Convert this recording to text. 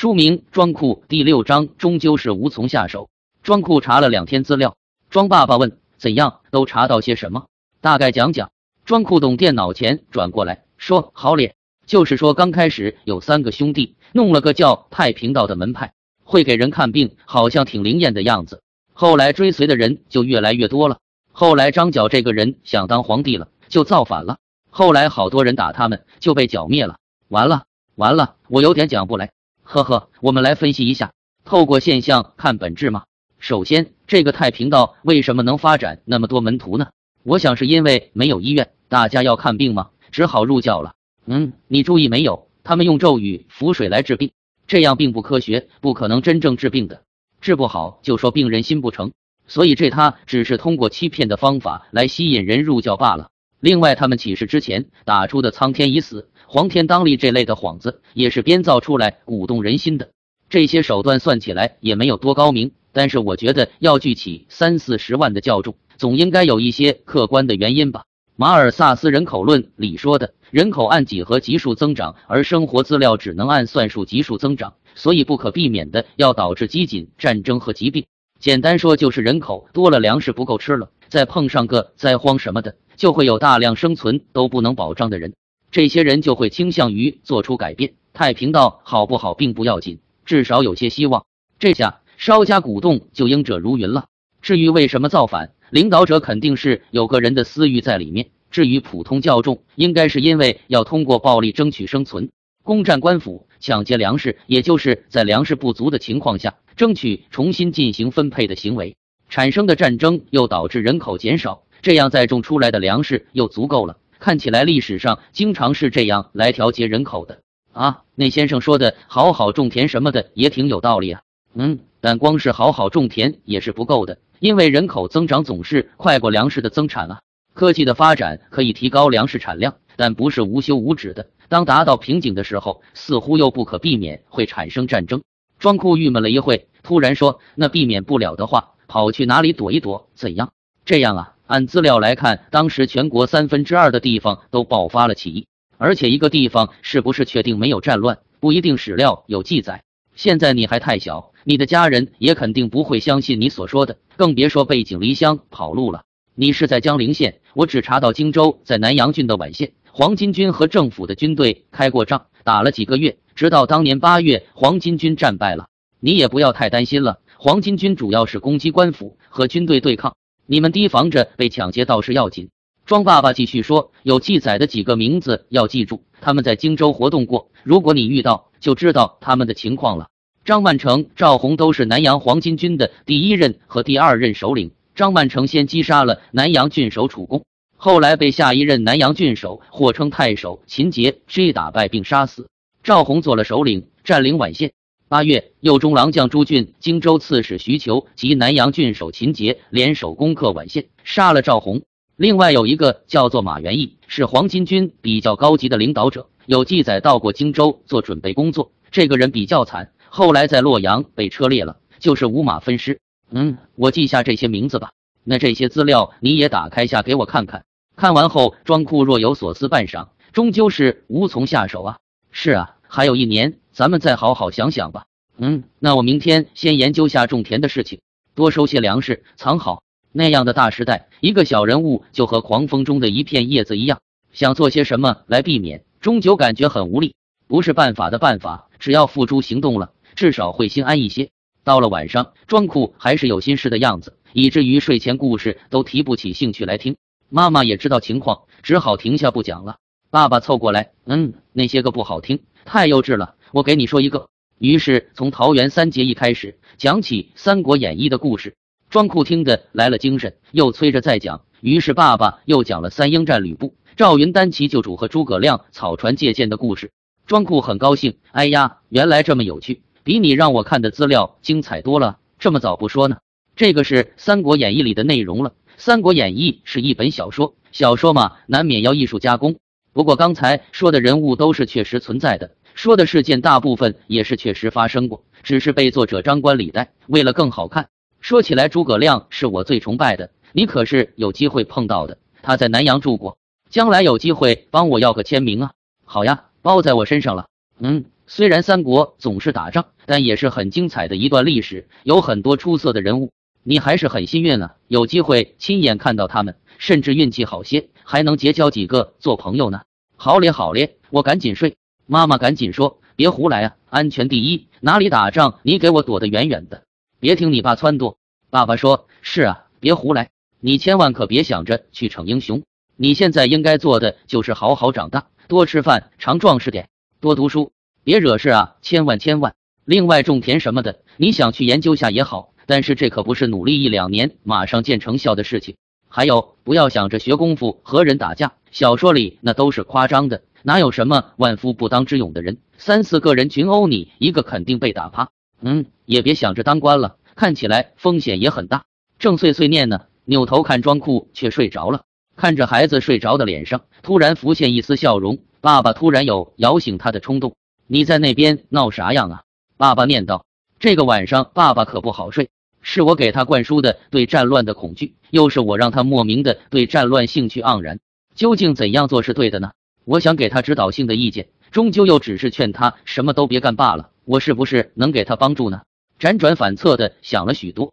书名《装库》第六章，终究是无从下手。装库查了两天资料，庄爸爸问：“怎样？都查到些什么？大概讲讲。”庄库懂电脑前转过来说：“好咧，就是说刚开始有三个兄弟弄了个叫太平道的门派，会给人看病，好像挺灵验的样子。后来追随的人就越来越多了。后来张角这个人想当皇帝了，就造反了。后来好多人打他们，就被剿灭了。完了，完了，我有点讲不来。呵呵，我们来分析一下，透过现象看本质嘛。首先，这个太平道为什么能发展那么多门徒呢？我想是因为没有医院，大家要看病嘛，只好入教了。嗯，你注意没有？他们用咒语、符水来治病，这样并不科学，不可能真正治病的。治不好就说病人心不诚，所以这他只是通过欺骗的方法来吸引人入教罢了。另外，他们起事之前打出的“苍天已死”。黄天当立这类的幌子也是编造出来鼓动人心的，这些手段算起来也没有多高明，但是我觉得要聚起三四十万的教众，总应该有一些客观的原因吧。马尔萨斯人口论里说的，人口按几何级数增长，而生活资料只能按算术级数增长，所以不可避免的要导致饥馑、战争和疾病。简单说就是人口多了，粮食不够吃了，再碰上个灾荒什么的，就会有大量生存都不能保障的人。这些人就会倾向于做出改变。太平道好不好并不要紧，至少有些希望。这下稍加鼓动就应者如云了。至于为什么造反，领导者肯定是有个人的私欲在里面。至于普通教众，应该是因为要通过暴力争取生存，攻占官府，抢劫粮食，也就是在粮食不足的情况下，争取重新进行分配的行为。产生的战争又导致人口减少，这样再种出来的粮食又足够了。看起来历史上经常是这样来调节人口的啊。那先生说的好好种田什么的也挺有道理啊。嗯，但光是好好种田也是不够的，因为人口增长总是快过粮食的增产啊。科技的发展可以提高粮食产量，但不是无休无止的。当达到瓶颈的时候，似乎又不可避免会产生战争。庄库郁闷了一会，突然说：“那避免不了的话，跑去哪里躲一躲？怎样？这样啊？”按资料来看，当时全国三分之二的地方都爆发了起义，而且一个地方是不是确定没有战乱，不一定史料有记载。现在你还太小，你的家人也肯定不会相信你所说的，更别说背井离乡跑路了。你是在江陵县，我只查到荆州在南阳郡的宛县，黄巾军和政府的军队开过仗，打了几个月，直到当年八月，黄巾军战败了。你也不要太担心了，黄巾军主要是攻击官府和军队对抗。你们提防着被抢劫倒是要紧。庄爸爸继续说：“有记载的几个名字要记住，他们在荆州活动过。如果你遇到，就知道他们的情况了。张万成、赵弘都是南阳黄巾军的第一任和第二任首领。张万成先击杀了南阳郡守楚公，后来被下一任南阳郡守或称太守秦杰追打败并杀死。赵弘做了首领，占领宛县。”八月，右中郎将朱俊、荆州刺史徐求及南阳郡守秦杰联手攻克宛县，杀了赵弘。另外有一个叫做马元义，是黄巾军比较高级的领导者，有记载到过荆州做准备工作。这个人比较惨，后来在洛阳被车裂了，就是五马分尸。嗯，我记下这些名字吧。那这些资料你也打开下给我看看。看完后，庄库若有所思半晌，终究是无从下手啊。是啊，还有一年。咱们再好好想想吧。嗯，那我明天先研究下种田的事情，多收些粮食藏好。那样的大时代，一个小人物就和狂风中的一片叶子一样，想做些什么来避免，终究感觉很无力，不是办法的办法。只要付诸行动了，至少会心安一些。到了晚上，庄库还是有心事的样子，以至于睡前故事都提不起兴趣来听。妈妈也知道情况，只好停下不讲了。爸爸凑过来，嗯，那些个不好听，太幼稚了。我给你说一个，于是从桃园三结义开始讲起《三国演义》的故事。庄库听得来了精神，又催着再讲。于是爸爸又讲了三英战吕布、赵云单骑救主和诸葛亮草船借箭的故事。庄库很高兴，哎呀，原来这么有趣，比你让我看的资料精彩多了。这么早不说呢？这个是《三国演义》里的内容了。《三国演义》是一本小说，小说嘛，难免要艺术加工。不过刚才说的人物都是确实存在的。说的事件大部分也是确实发生过，只是被作者张冠李戴，为了更好看。说起来，诸葛亮是我最崇拜的，你可是有机会碰到的。他在南阳住过，将来有机会帮我要个签名啊。好呀，包在我身上了。嗯，虽然三国总是打仗，但也是很精彩的一段历史，有很多出色的人物。你还是很幸运啊，有机会亲眼看到他们，甚至运气好些，还能结交几个做朋友呢。好咧好咧，我赶紧睡。妈妈赶紧说：“别胡来啊，安全第一，哪里打仗你给我躲得远远的，别听你爸撺掇。”爸爸说：“是啊，别胡来，你千万可别想着去逞英雄。你现在应该做的就是好好长大，多吃饭，常壮实点，多读书，别惹事啊，千万千万。另外，种田什么的，你想去研究下也好。”但是这可不是努力一两年马上见成效的事情。还有，不要想着学功夫和人打架，小说里那都是夸张的，哪有什么万夫不当之勇的人？三四个人群殴你一个，肯定被打趴。嗯，也别想着当官了，看起来风险也很大。正碎碎念呢，扭头看庄库却睡着了。看着孩子睡着的脸上，突然浮现一丝笑容。爸爸突然有摇醒他的冲动。你在那边闹啥样啊？爸爸念道。这个晚上爸爸可不好睡。是我给他灌输的对战乱的恐惧，又是我让他莫名的对战乱兴趣盎然。究竟怎样做是对的呢？我想给他指导性的意见，终究又只是劝他什么都别干罢了。我是不是能给他帮助呢？辗转反侧的想了许多。